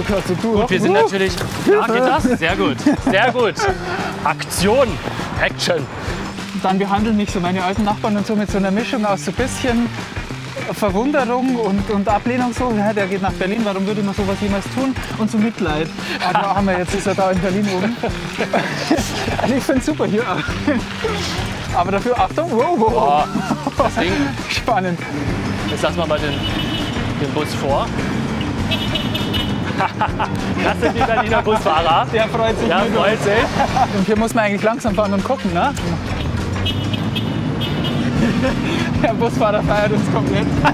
gerade so durch. Gut, wir sind natürlich. Ja, geht das? Sehr gut. Sehr gut. Aktion. Action. Dann behandeln mich so meine alten Nachbarn und so mit so einer Mischung aus so ein bisschen Verwunderung und, und Ablehnung so. Ja, der geht nach Berlin, warum würde man sowas jemals tun? Und so Mitleid. Aber haben wir jetzt ist er da in Berlin oben. Also ich finde es super hier. Aber dafür Achtung, wow, wow. Das Ding. Spannend. Jetzt lassen wir mal den, den Bus vor. Das sind die Berliner Busfahrer. Der freut sich. Ja, mit freut sich. Und hier muss man eigentlich langsam fahren und gucken, ne? Der Busfahrer feiert uns komplett.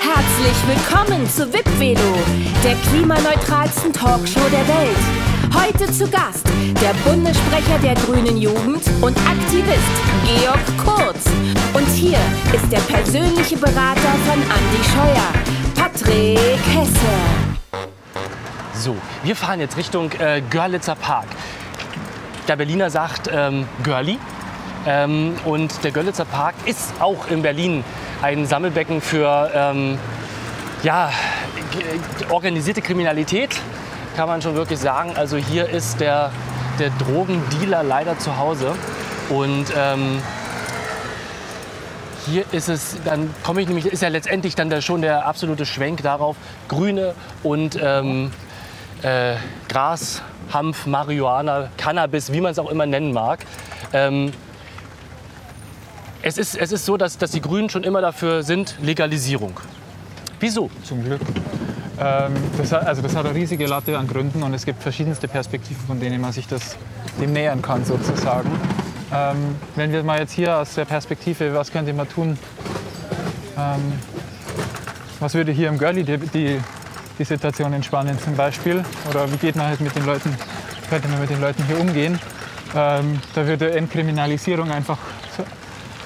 Herzlich willkommen zu Wipvelo, der klimaneutralsten Talkshow der Welt. Heute zu Gast der Bundessprecher der Grünen Jugend und Aktivist Georg Kurz. Und hier ist der persönliche Berater von Andy Scheuer, Patrick Hesse. So, wir fahren jetzt Richtung äh, Görlitzer Park. Der Berliner sagt ähm, Görli. Ähm, und der Görlitzer Park ist auch in Berlin ein Sammelbecken für ähm, ja, organisierte Kriminalität, kann man schon wirklich sagen. Also hier ist der, der Drogendealer leider zu Hause. Und ähm, hier ist es, dann komme ich nämlich, ist ja letztendlich dann der, schon der absolute Schwenk darauf, Grüne und ähm, äh, Gras, Hanf, Marihuana, Cannabis, wie man es auch immer nennen mag. Ähm, es, ist, es ist so, dass, dass die Grünen schon immer dafür sind, Legalisierung. Wieso? Zum Glück. Ähm, das, hat, also das hat eine riesige Latte an Gründen und es gibt verschiedenste Perspektiven, von denen man sich das dem nähern kann sozusagen. Ähm, wenn wir mal jetzt hier aus der Perspektive, was könnte man tun, ähm, was würde hier im Görli die, die, die Situation entspannen zum Beispiel? Oder wie geht man halt mit den Leuten, könnte man mit den Leuten hier umgehen, ähm, da würde Entkriminalisierung einfach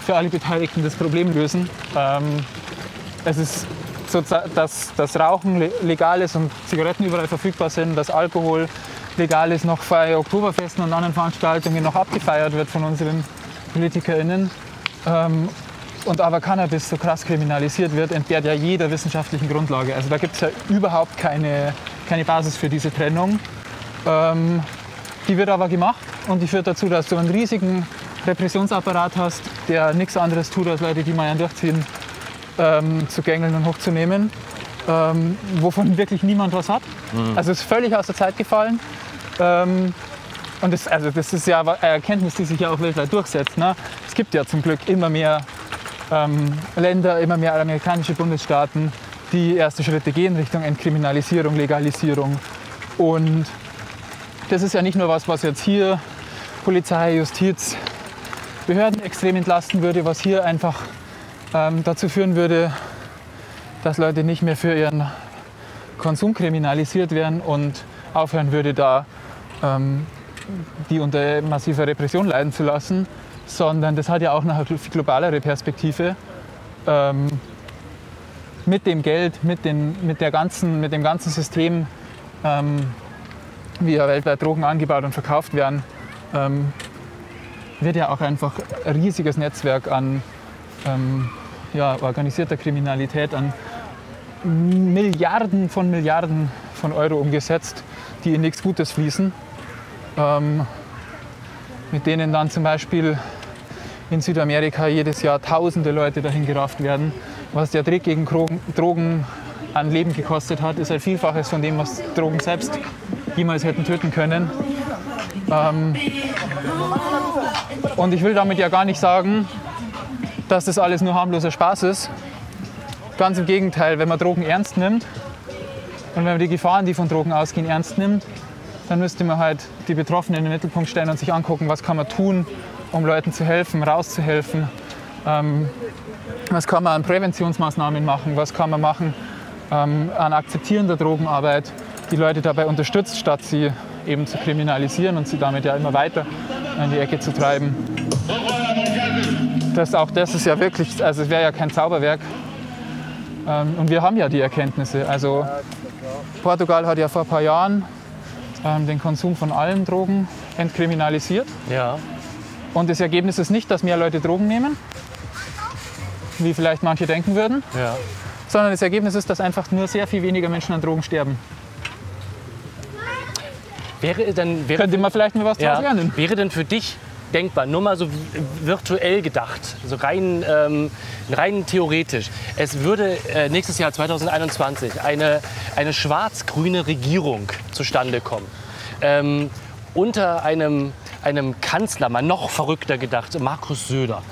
für- alle Beteiligten das Problem lösen. Ähm, es ist so, dass das Rauchen le- legal ist und Zigaretten überall verfügbar sind, dass Alkohol legal ist, noch bei Oktoberfesten und anderen Veranstaltungen noch abgefeiert wird von unseren PolitikerInnen. Ähm, und aber Cannabis so krass kriminalisiert wird, entbehrt ja jeder wissenschaftlichen Grundlage. Also da gibt es ja überhaupt keine, keine Basis für diese Trennung. Ähm, die wird aber gemacht und die führt dazu, dass du einen riesigen Repressionsapparat hast, der nichts anderes tut, als Leute, die mal einen durchziehen, ähm, zu gängeln und hochzunehmen, ähm, wovon wirklich niemand was hat. Also es ist völlig aus der Zeit gefallen. Ähm, und das, also das ist ja eine Erkenntnis, die sich ja auch weltweit durchsetzt. Ne? Es gibt ja zum Glück immer mehr ähm, Länder, immer mehr amerikanische Bundesstaaten, die erste Schritte gehen Richtung Entkriminalisierung, Legalisierung. Und das ist ja nicht nur was, was jetzt hier Polizei, Justiz, Behörden extrem entlasten würde, was hier einfach ähm, dazu führen würde, dass Leute nicht mehr für ihren Konsum kriminalisiert werden und aufhören würde, da ähm, die unter massiver Repression leiden zu lassen, sondern das hat ja auch eine globalere Perspektive. Ähm, mit dem Geld, mit, den, mit, der ganzen, mit dem ganzen System, ähm, wie ja weltweit Drogen angebaut und verkauft werden, ähm, wird ja auch einfach ein riesiges Netzwerk an ähm, ja, organisierter Kriminalität, an Milliarden von Milliarden von Euro umgesetzt, die in nichts Gutes fließen. Ähm, mit denen dann zum Beispiel in Südamerika jedes Jahr tausende Leute dahin gerafft werden. Was der Krieg gegen Drogen, Drogen an Leben gekostet hat, ist ein Vielfaches von dem, was Drogen selbst jemals hätten töten können. Ähm, und ich will damit ja gar nicht sagen, dass das alles nur harmloser Spaß ist. Ganz im Gegenteil, wenn man Drogen ernst nimmt und wenn man die Gefahren, die von Drogen ausgehen, ernst nimmt, dann müsste man halt die Betroffenen in den Mittelpunkt stellen und sich angucken, was kann man tun, um Leuten zu helfen, rauszuhelfen. Ähm, was kann man an Präventionsmaßnahmen machen, was kann man machen ähm, an akzeptierender Drogenarbeit, die Leute dabei unterstützt, statt sie eben zu kriminalisieren und sie damit ja immer weiter in die Ecke zu treiben. Das, auch das ist ja wirklich, also es wäre ja kein Zauberwerk. Ähm, und wir haben ja die Erkenntnisse. Also Portugal hat ja vor ein paar Jahren ähm, den Konsum von allen Drogen entkriminalisiert. Ja. Und das Ergebnis ist nicht, dass mehr Leute Drogen nehmen, wie vielleicht manche denken würden, Ja. sondern das Ergebnis ist, dass einfach nur sehr viel weniger Menschen an Drogen sterben. Wäre denn, wäre, Könnte man vielleicht mal was ja, daraus lernen. wäre denn für dich denkbar, nur mal so virtuell gedacht, so rein, ähm, rein theoretisch, es würde äh, nächstes Jahr 2021 eine, eine schwarz-grüne Regierung zustande kommen. Ähm, unter einem, einem Kanzler, mal noch verrückter gedacht, Markus Söder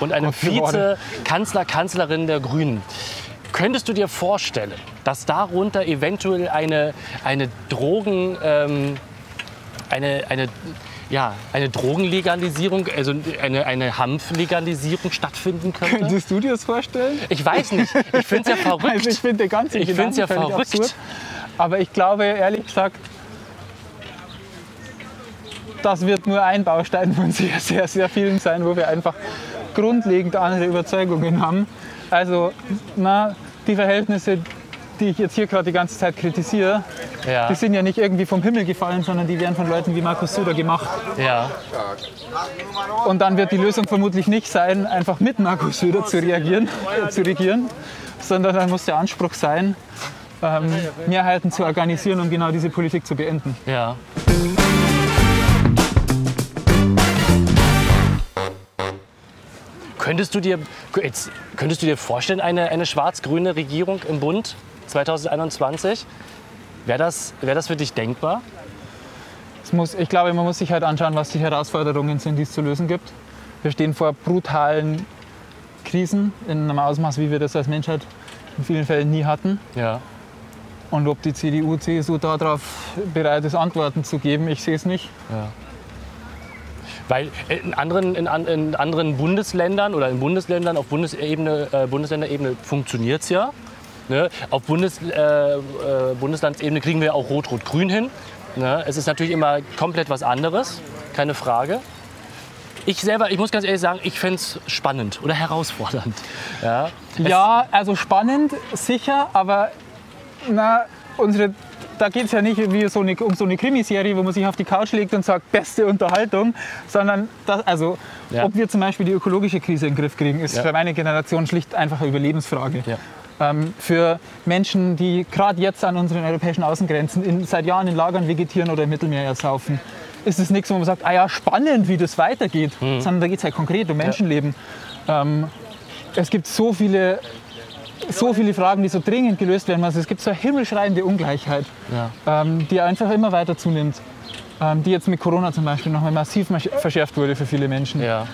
und einem. Vize-Kanzler, Kanzlerin der Grünen. Könntest du dir vorstellen, dass darunter eventuell eine, eine Drogen, ähm, eine, eine, ja, eine Drogenlegalisierung, also eine, eine Hanflegalisierung stattfinden könnte? Könntest du dir das vorstellen? Ich weiß nicht. Ich finde es ja verrückt. Also ich finde ganzen Ich find's ja Gedanken völlig verrückt. absurd. Aber ich glaube, ehrlich gesagt, das wird nur ein Baustein von sehr, sehr, sehr vielen sein, wo wir einfach grundlegend andere Überzeugungen haben. Also, na, die Verhältnisse, die ich jetzt hier gerade die ganze Zeit kritisiere, ja, die sind ja nicht irgendwie vom Himmel gefallen, sondern die werden von Leuten wie Markus Söder gemacht. ja, Und dann wird die Lösung vermutlich nicht sein, einfach mit Markus Söder zu reagieren, äh, zu regieren, sondern dann muss der Anspruch sein, ähm, Mehrheiten zu organisieren, um genau diese Politik zu beenden. ja. Könntest du dir, jetzt, könntest du dir vorstellen, eine, eine schwarz-grüne Regierung im Bund 2021? Wäre das, wär das für dich denkbar? Muss, ich glaube, man muss sich halt anschauen, was die Herausforderungen sind, die es zu lösen gibt. Wir stehen vor brutalen Krisen in einem Ausmaß, wie wir das als Menschheit in vielen Fällen nie hatten. Ja. Und ob die CDU, CSU darauf bereit ist, Antworten zu geben, ich sehe es nicht. Weil in anderen, in, in anderen Bundesländern oder in Bundesländern auf Bundesebene, äh, Bundesländerebene funktioniert es ja. Ne? Auf Bundes, äh, äh, Bundeslandsebene kriegen wir auch Rot-Rot-Grün hin. Ne? Es ist natürlich immer komplett was anderes, keine Frage. Ich selber, ich muss ganz ehrlich sagen, ich fände es spannend oder herausfordernd. Ja, Ja, also spannend, sicher, aber na, unsere, da geht es ja nicht wie so eine, um so eine Krimiserie, wo man sich auf die Couch legt und sagt, beste Unterhaltung, sondern das, also, Ja. ob wir zum Beispiel die ökologische Krise in den Griff kriegen, ist Ja. für meine Generation schlicht einfach eine Überlebensfrage. Ja. Ähm, für Menschen, die gerade jetzt an unseren europäischen Außengrenzen in, seit Jahren in Lagern vegetieren oder im Mittelmeer ersaufen, ist es nichts, wo man sagt, ah ja, spannend, wie das weitergeht, Mhm. sondern da geht es halt konkret um Menschenleben. Ähm, es gibt so viele, so viele Fragen, die so dringend gelöst werden müssen. Es gibt so eine himmelschreiende Ungleichheit, Ja. ähm, die einfach immer weiter zunimmt. Ähm, die jetzt mit Corona zum Beispiel nochmal massiv verschärft wurde für viele Menschen. ja.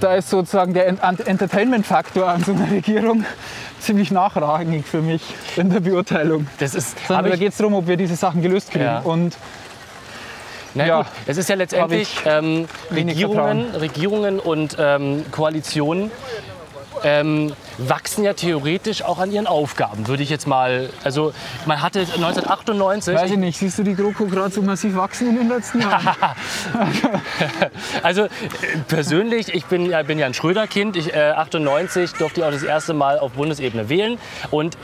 Da ist sozusagen der Ent- Entertainment-Faktor an so einer Regierung ziemlich nachrangig für mich in der Beurteilung. Das ist, Sondern da geht es darum, ob wir diese Sachen gelöst kriegen. Ja. Und Na Ja. gut, es ist ja letztendlich ich ähm, Regierungen, Regierungen und ähm, Koalitionen ähm, wachsen ja theoretisch auch an ihren Aufgaben, würde ich jetzt mal. Also man hatte 1998, weiß ich nicht, siehst du die GroKo gerade so massiv wachsen in den letzten Jahren? also persönlich, ich bin ja, bin ja ein Schröder-Kind. Ich, äh, 98 durfte ich auch das erste Mal auf Bundesebene wählen und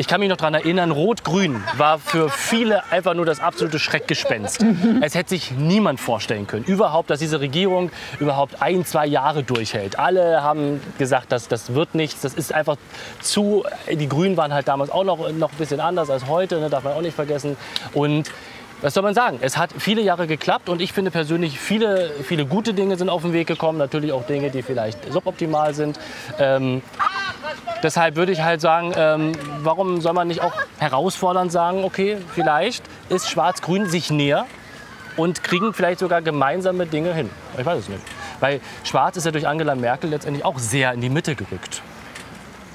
ich kann mich noch daran erinnern, Rot-Grün war für viele einfach nur das absolute Schreckgespenst. Es hätte sich niemand vorstellen können, überhaupt, dass diese Regierung überhaupt ein, zwei Jahre durchhält. Alle haben gesagt, dass das wird nichts, das ist einfach zu. Die Grünen waren halt damals auch noch, noch ein bisschen anders als heute, ne, darf man auch nicht vergessen. Und was soll man sagen? Es hat viele Jahre geklappt und ich finde persönlich, viele, viele gute Dinge sind auf den Weg gekommen. Natürlich auch Dinge, die vielleicht suboptimal sind. Ähm, deshalb würde ich halt sagen, ähm, warum soll man nicht auch herausfordernd sagen, okay, vielleicht ist Schwarz-Grün sich näher und kriegen vielleicht sogar gemeinsame Dinge hin. Ich weiß es nicht. Weil Schwarz ist ja durch Angela Merkel letztendlich auch sehr in die Mitte gerückt.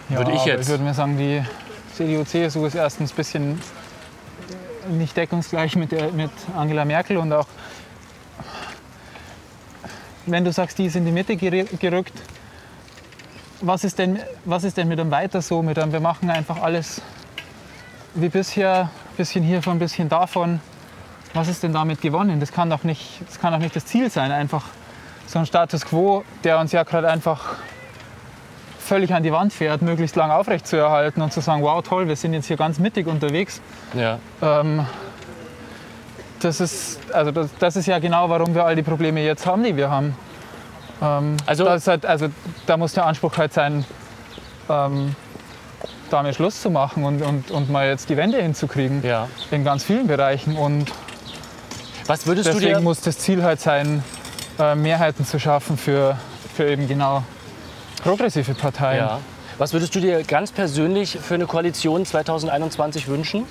Würde ich jetzt- Ich würde mir sagen, die CDU, CSU ist erstens ein bisschen nicht deckungsgleich mit, der, mit Angela Merkel und auch, wenn du sagst, die ist in die Mitte gerückt, was ist denn, was ist denn mit einem weiter so? Mit einem, wir machen einfach alles wie bisher, ein bisschen hiervon, ein bisschen davon. Was ist denn damit gewonnen? Das kann doch nicht das, kann doch nicht das Ziel sein, einfach so ein Status quo, der uns ja gerade einfach völlig an die Wand fährt, möglichst lang aufrechtzuerhalten und zu sagen, wow, toll, wir sind jetzt hier ganz mittig unterwegs. Ja. Ähm, das, ist, also das, das ist ja genau, warum wir all die Probleme jetzt haben, die wir haben. Ähm, Also- halt, also da muss der Anspruch halt sein, ähm, damit Schluss zu machen und, und, und mal jetzt die Wende hinzukriegen. Ja. In ganz vielen Bereichen. Und Was würdest du deswegen dir... muss das Ziel halt sein, äh, Mehrheiten zu schaffen für, für eben genau progressive Parteien. Ja. Was würdest du dir ganz persönlich für eine Koalition 2021 wünschen?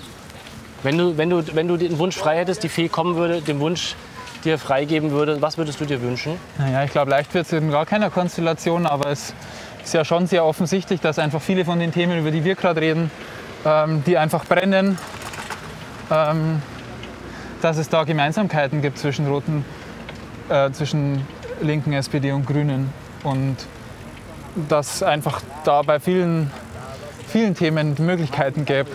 Wenn du, wenn du, wenn du den Wunsch frei hättest, die Fee kommen würde, den Wunsch dir freigeben würde, was würdest du dir wünschen? Naja, ich glaube, leicht wird es in gar keiner Konstellation, aber es ist ja schon sehr offensichtlich, dass einfach viele von den Themen, über die wir gerade reden, ähm, die einfach brennen, ähm, dass es da Gemeinsamkeiten gibt zwischen roten, äh, zwischen linken SPD und Grünen und dass einfach da bei vielen, vielen Themen Möglichkeiten gäbe,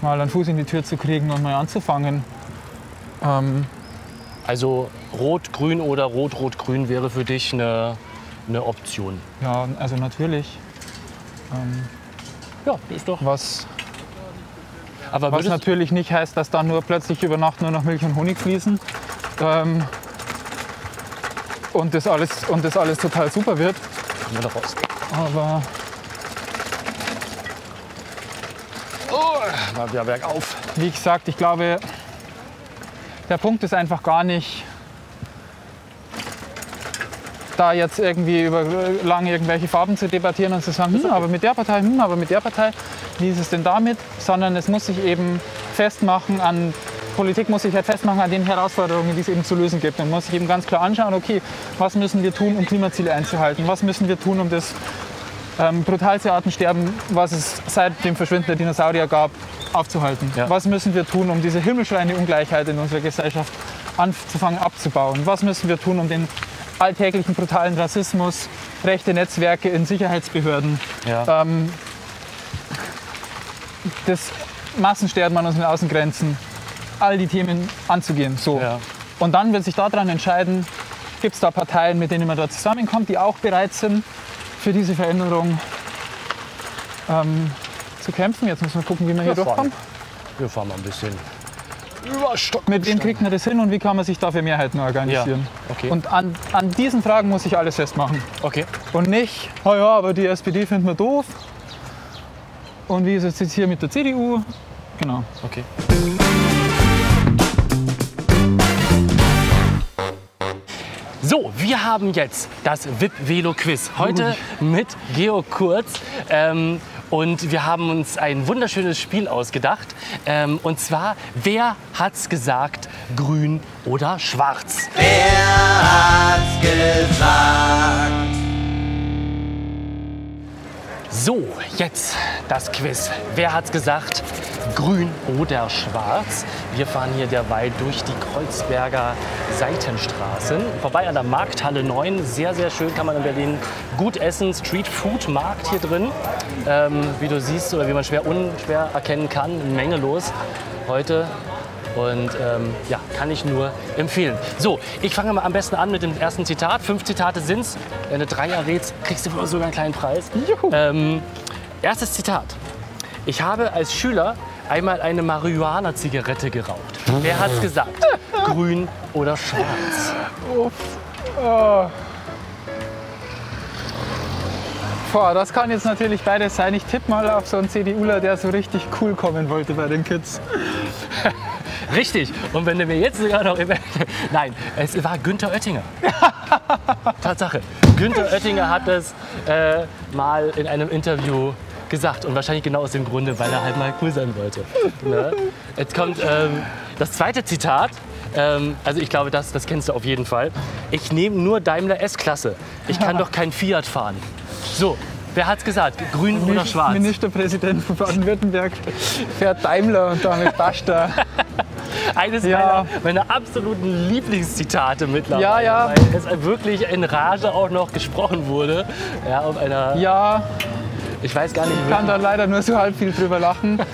mal einen Fuß in die Tür zu kriegen und mal anzufangen. Ähm, Also Rot, Grün oder Rot, Rot, Grün wäre für dich eine, eine Option. ja, also natürlich. Ja, ist doch. Was Aber Was natürlich nicht heißt, dass dann nur plötzlich über Nacht nur noch Milch und Honig fließen. Ähm, und, das alles, und das alles total super wird. Kommen wir da raus. Aber Mal wieder bergauf. wie gesagt, ich glaube, der Punkt ist einfach gar nicht, da jetzt irgendwie über lange irgendwelche Farben zu debattieren und zu sagen, hm, aber mit der Partei, hm, aber mit der Partei, wie ist es denn damit? Sondern es muss sich eben festmachen an, Politik muss sich halt festmachen an den Herausforderungen, die es eben zu lösen gibt. Man muss sich eben ganz klar anschauen, okay, was müssen wir tun, um Klimaziele einzuhalten? Was müssen wir tun, um das ähm, brutalste Artensterben, was es seit dem Verschwinden der Dinosaurier gab, aufzuhalten? Ja. Was müssen wir tun, um diese himmelschreiende Ungleichheit in unserer Gesellschaft anzufangen abzubauen? Was müssen wir tun, um den alltäglichen brutalen Rassismus, rechte Netzwerke in Sicherheitsbehörden, Ja. ähm, das Massensterben an unseren Außengrenzen, all die Themen anzugehen. So. Ja. Und dann wird sich daran entscheiden, gibt es da Parteien, mit denen man da zusammenkommt, die auch bereit sind, für diese Veränderung ähm, zu kämpfen. Jetzt müssen wir gucken, wie wir hier durchkommen. Wir fahren mal ein bisschen über Stock. Mit wem kriegt man das hin und wie kann man sich da für Mehrheiten organisieren? Ja, okay. Und an, an diesen Fragen muss ich alles festmachen. Okay. Und nicht, oh ja, aber die SPD finden wir doof. Und wie ist es jetzt hier mit der CDU? Genau. Okay. So, wir haben jetzt das VIP-Velo-Quiz. Heute mit Georg Kurz. Ähm, und wir haben uns ein wunderschönes Spiel ausgedacht. Ähm, und zwar, wer hat's gesagt, grün oder schwarz? So, jetzt das Quiz. Wer hat's gesagt? Grün oder schwarz? Wir fahren hier derweil durch die Kreuzberger Seitenstraßen. Vorbei an der Markthalle 9. Sehr, sehr schön kann man in Berlin gut essen. Street Food Markt hier drin. Ähm, wie du siehst oder wie man schwer unschwer erkennen kann. Menge los heute. Und ähm, ja, kann ich nur empfehlen. So, ich fange mal am besten an mit dem ersten Zitat. Fünf Zitate sind's. Wenn du drei errätst, kriegst du sogar einen kleinen Preis. Juhu. Ähm, erstes Zitat. Ich habe als Schüler einmal eine Marihuana-Zigarette geraucht. Wer hat's gesagt? Grün oder schwarz? Boah, das kann jetzt natürlich beides sein. Ich tippe mal auf so einen CDUler, der so richtig cool kommen wollte bei den Kids. Richtig. Und wenn du mir jetzt sogar noch... Nein, es war Günther Oettinger. Tatsache. Günther Oettinger hat es äh, mal in einem Interview gesagt. Und wahrscheinlich genau aus dem Grunde, weil er halt mal cool sein wollte. Ne? Jetzt kommt ähm, das zweite Zitat. Ähm, also ich glaube, das, das kennst du auf jeden Fall. Ich nehme nur Daimler S-Klasse. Ich kann doch kein Fiat fahren. So, wer hat's gesagt? Grün oder schwarz? Ministerpräsident von Baden-Württemberg fährt Daimler und damit Basta. Eines Ja. meiner, meiner absoluten Lieblingszitate mittlerweile. Ja, ja. Weil es wirklich in Rage auch noch gesprochen wurde. Ja, auf einer, Ja, ich weiß gar nicht, ich kann da leider nur so halb viel drüber lachen.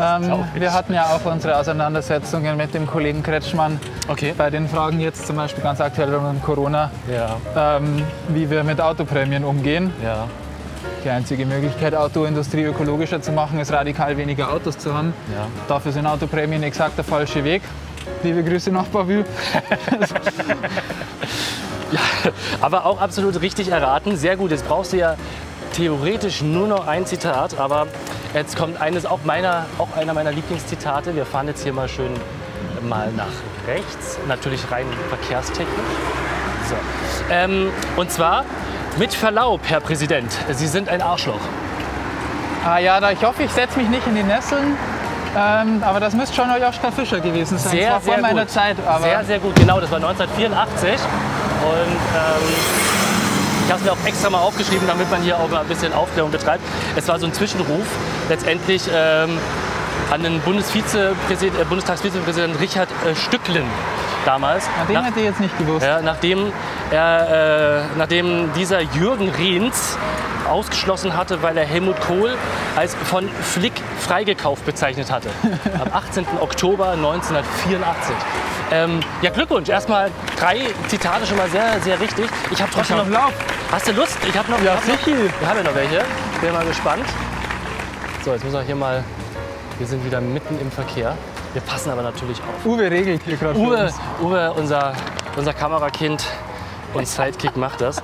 Ähm, wir hatten ja auch unsere Auseinandersetzungen mit dem Kollegen Kretschmann Okay. bei den Fragen jetzt zum Beispiel ganz aktuell rund um Corona, Ja, ähm, wie wir mit Autoprämien umgehen. ja, Die einzige Möglichkeit, Autoindustrie ökologischer zu machen, ist radikal weniger Autos zu haben. ja. Dafür sind Autoprämien exakt der falsche Weg. Liebe Grüße nach Bavü. Aber auch absolut richtig erraten. Sehr gut. Jetzt brauchst du ja theoretisch nur noch ein Zitat. Aber Jetzt kommt eines auch meiner, auch einer meiner Lieblingszitate. Wir fahren jetzt hier mal schön mal nach rechts, natürlich rein verkehrstechnisch. So. Ähm, und zwar mit Verlaub, Herr Präsident, Sie sind ein Arschloch. Ah ja, da, ich hoffe, ich setze mich nicht in die Nesseln. Ähm, aber das müsste schon Joschka Fischer gewesen sein. Sehr, das war vor sehr meiner gut. Zeit. Sehr, sehr gut, genau, das war 1984. Und ähm, ich habe es mir auch extra mal aufgeschrieben, damit man hier auch mal ein bisschen Aufklärung betreibt. Es war so ein Zwischenruf letztendlich ähm, an den Bundesvizepräsident, äh, Bundestagsvizepräsidenten Richard äh, Stücklen damals. Na, den Nach- hätte ich jetzt nicht gewusst. ja, nachdem, er, äh, nachdem dieser Jürgen Rehns ausgeschlossen hatte, weil er Helmut Kohl als von Flick freigekauft bezeichnet hatte. Am 18. Oktober 1984. Ähm, ja, Glückwunsch. Erstmal drei Zitate schon mal sehr, sehr richtig. Ich habe trotzdem noch. Lauf. Hast du Lust? Ich habe noch. Ja, ich hab noch wir haben ja noch welche. Bin mal gespannt. So, jetzt müssen wir hier mal. Wir sind wieder mitten im Verkehr. Wir passen aber natürlich auf. Uwe regelt hier gerade Uwe. Uwe unser, unser Kamerakind und Sidekick macht das.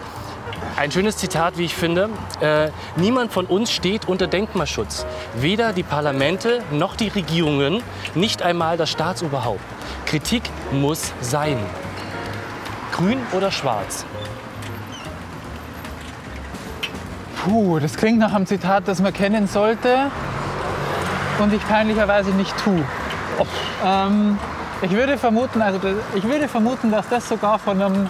Ein schönes Zitat, wie ich finde. Äh, niemand von uns steht unter Denkmalschutz. Weder die Parlamente noch die Regierungen, nicht einmal das Staatsoberhaupt. Kritik muss sein. Grün oder schwarz? Puh, das klingt nach einem Zitat, das man kennen sollte und ich peinlicherweise nicht tue. Ähm, ich würde vermuten, also ich würde vermuten, dass das sogar von einem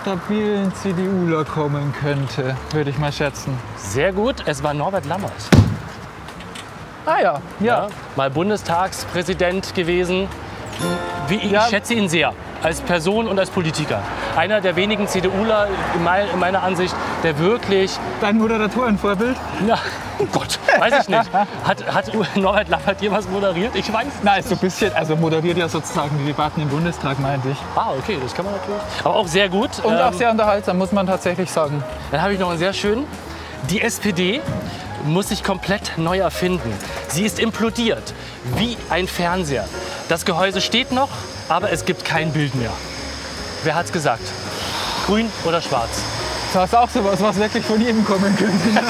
stabilen CDUler kommen könnte, würde ich mal schätzen. Sehr gut, es war Norbert Lammert. Ah ja, ja. Ja, mal Bundestagspräsident gewesen. Wie, ich Ja. schätze ihn sehr, als Person und als Politiker. Einer der wenigen CDUler in mei- in meiner Ansicht, der wirklich, Dein Moderatorenvorbild? na, oh Gott, weiß ich nicht, hat, hat Norbert Lammert jemals moderiert? Ich weiß. Nein, so ein bisschen, also moderiert ja sozusagen die Debatten im Bundestag, meinte ich. Ah, okay, das kann man natürlich. Aber auch sehr gut. Und Ähm, auch sehr unterhaltsam, muss man tatsächlich sagen. Dann habe ich noch einen sehr schönen. Die SPD muss sich komplett neu erfinden. Sie ist implodiert, wie ein Fernseher. Das Gehäuse steht noch, aber es gibt kein Bild mehr. Wer hat's gesagt? Grün oder schwarz? Das ist auch sowas, was wirklich von jedem kommen könnte.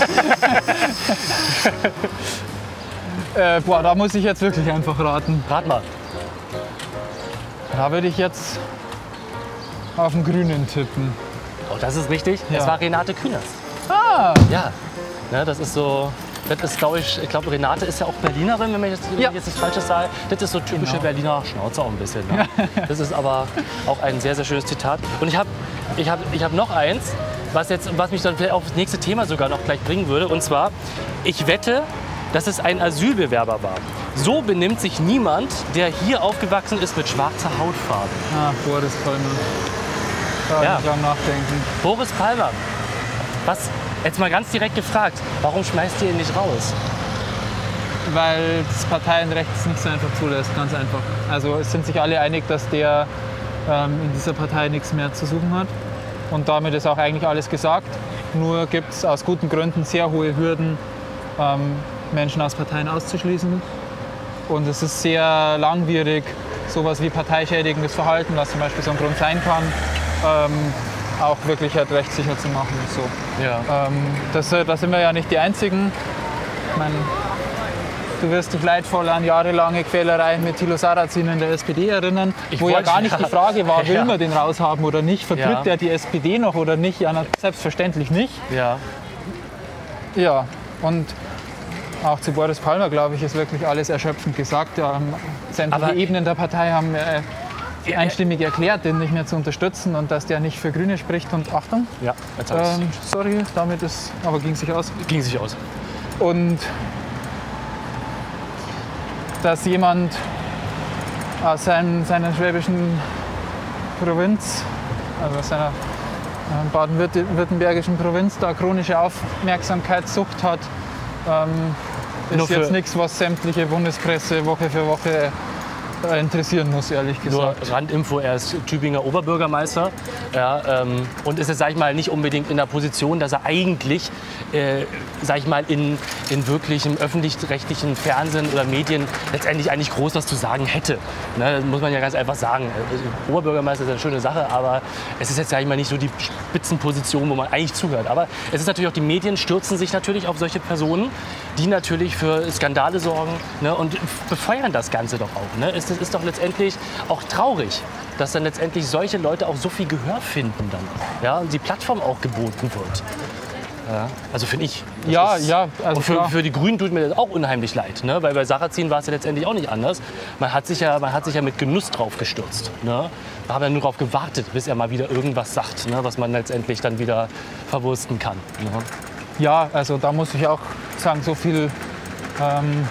äh, boah, da muss ich jetzt wirklich einfach raten. Rat mal. Da würde ich jetzt auf den Grünen tippen. Oh, das ist richtig. Ja. Es war Renate Künast. Ah, Ja, ne, das ist so. Das ist, glaube ich, ich glaube, Renate ist ja auch Berlinerin, wenn ich jetzt, Ja. jetzt nichts Falsches sage. Das ist so typische Genau. Berliner Schnauze auch ein bisschen. Ne? Das ist aber auch ein sehr, sehr schönes Zitat. Und ich habe ich hab, ich hab noch eins, was, jetzt, was mich dann vielleicht auf das nächste Thema sogar noch gleich bringen würde. Und zwar, ich wette, dass es ein Asylbewerber war. So benimmt sich niemand, der hier aufgewachsen ist mit schwarzer Hautfarbe. ah Boris Palmer. Da Ja. ich am Nachdenken. Boris Palmer, was, jetzt mal ganz direkt gefragt, warum schmeißt ihr ihn nicht raus? Weil das Parteienrecht es nicht so einfach zulässt, ganz einfach. Also es sind sich alle einig, dass der ähm, in dieser Partei nichts mehr zu suchen hat. Und damit ist auch eigentlich alles gesagt. Nur gibt es aus guten Gründen sehr hohe Hürden, ähm, Menschen aus Parteien auszuschließen. Und es ist sehr langwierig, sowas wie parteischädigendes Verhalten, was zum Beispiel so ein Grund sein kann, ähm, auch wirklich halt rechtssicher zu machen. So. Ja. Ähm, das, äh, da sind wir ja nicht die Einzigen. Ich mein, du wirst dich leidvoll an jahrelange Quälereien mit Thilo Sarrazin in der SPD erinnern, Ich wo ja gar nicht die Frage war, will Ja. man den raushaben oder nicht, vertritt Ja. er die SPD noch oder nicht? Ja, selbstverständlich nicht. ja. Ja, und auch zu Boris Palmer, glaube ich, ist wirklich alles erschöpfend gesagt. Ja, sämtliche Aber- Ebenen der Partei haben äh, einstimmig erklärt, den nicht mehr zu unterstützen und dass der nicht für Grüne spricht. Und Achtung, Ja, jetzt ähm, sorry, damit ist, aber ging sich aus. ging sich aus. Und dass jemand aus seinem, seiner schwäbischen Provinz, also aus seiner äh, baden-württembergischen Provinz, da chronische Aufmerksamkeitssucht hat, ähm, ist jetzt nichts, was sämtliche Bundespresse Woche für Woche äh, interessieren muss, ehrlich Nur gesagt. Randinfo, er ist Tübinger Oberbürgermeister ja, ähm, und ist jetzt, sag ich mal, nicht unbedingt in der Position, dass er eigentlich, äh, sag ich mal, in, in wirklichem öffentlich-rechtlichen Fernsehen oder Medien letztendlich eigentlich groß was zu sagen hätte. Ne, das muss man ja ganz einfach sagen. Äh, Oberbürgermeister ist eine schöne Sache, aber es ist jetzt, sag ich mal, nicht so die Spitzenposition, wo man eigentlich zuhört. Aber es ist natürlich auch, die Medien stürzen sich natürlich auf solche Personen, die natürlich für Skandale sorgen ne, und befeuern das Ganze doch auch. Ne? Es ist doch letztendlich auch traurig, dass dann letztendlich solche Leute auch so viel Gehör finden dann. Ja, und die Plattform auch geboten wird. Ja, also finde ich. Das Ja, ja, also und für, für die Grünen tut mir das auch unheimlich leid, ne? weil bei Sarrazin war es ja letztendlich auch nicht anders. Man hat sich ja, man hat sich ja mit Genuss drauf gestürzt. Ne? Wir haben ja nur darauf gewartet, bis er mal wieder irgendwas sagt, ne? was man letztendlich dann wieder verwursten kann. Ne? Ja, also da muss ich auch sagen, so viel, ähm,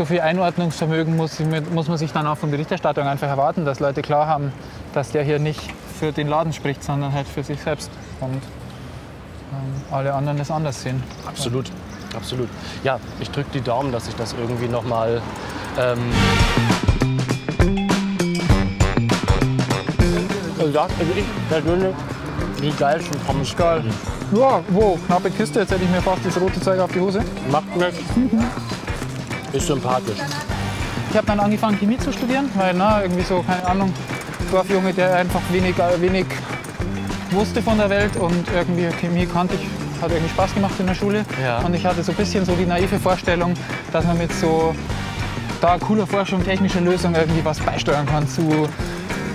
so viel Einordnungsvermögen muss, muss man sich dann auch von Berichterstattung einfach erwarten, dass Leute klar haben, dass der hier nicht für den Laden spricht, sondern halt für sich selbst. Und ähm, alle anderen das anders sehen. Absolut, absolut. Ja, ich drücke die Daumen, dass ich das irgendwie noch mal ähm also das- also ich persönlich die geilsten Pommes. Geil. Ja, wo? Knappe Kiste, jetzt hätte ich mir fast das rote Zeug auf die Hose. Macht nichts. Ist sympathisch. Ich habe dann angefangen, Chemie zu studieren, weil na, irgendwie so, keine Ahnung, Dorfjunge, der einfach wenig, äh, wenig wusste von der Welt und irgendwie Chemie kannte ich, hat irgendwie Spaß gemacht in der Schule. Ja. Und ich hatte so ein bisschen so die naive Vorstellung, dass man mit so da cooler Forschung, technischer Lösung irgendwie was beisteuern kann zu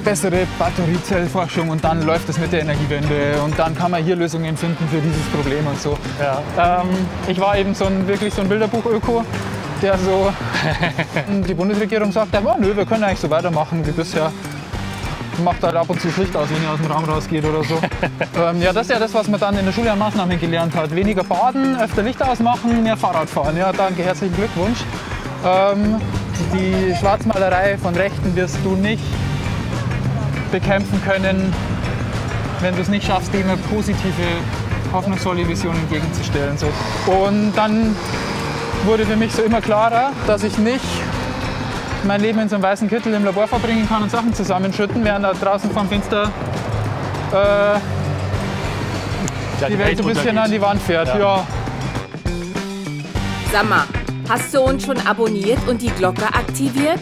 bessere Batteriezellforschung und dann läuft es mit der Energiewende und dann kann man hier Lösungen finden für dieses Problem und so. Ja. Ähm, ich war eben so ein, wirklich so ein Bilderbuch-Öko, der so, die Bundesregierung sagt, oh, nö, wir können eigentlich so weitermachen wie bisher. Macht halt ab und zu das Licht aus, wenn ihr aus dem Raum rausgeht oder so. ähm, ja, das ist ja das, was man dann in der Schule an Maßnahmen gelernt hat. Weniger baden, öfter Licht ausmachen, mehr Fahrrad fahren. Ja, danke, herzlichen Glückwunsch. Ähm, die Schwarzmalerei von Rechten wirst du nicht bekämpfen können, wenn du es nicht schaffst, dem eine positive, hoffnungsvolle Vision entgegenzustellen. So. Und dann wurde für mich so immer klarer, dass ich nicht mein Leben in so einem weißen Kittel im Labor verbringen kann und Sachen zusammenschütten, während da draußen vom Fenster äh, Ja, die Welt so ein bisschen an die Wand fährt. Ja. Ja. Sag mal, hast du uns schon abonniert und die Glocke aktiviert?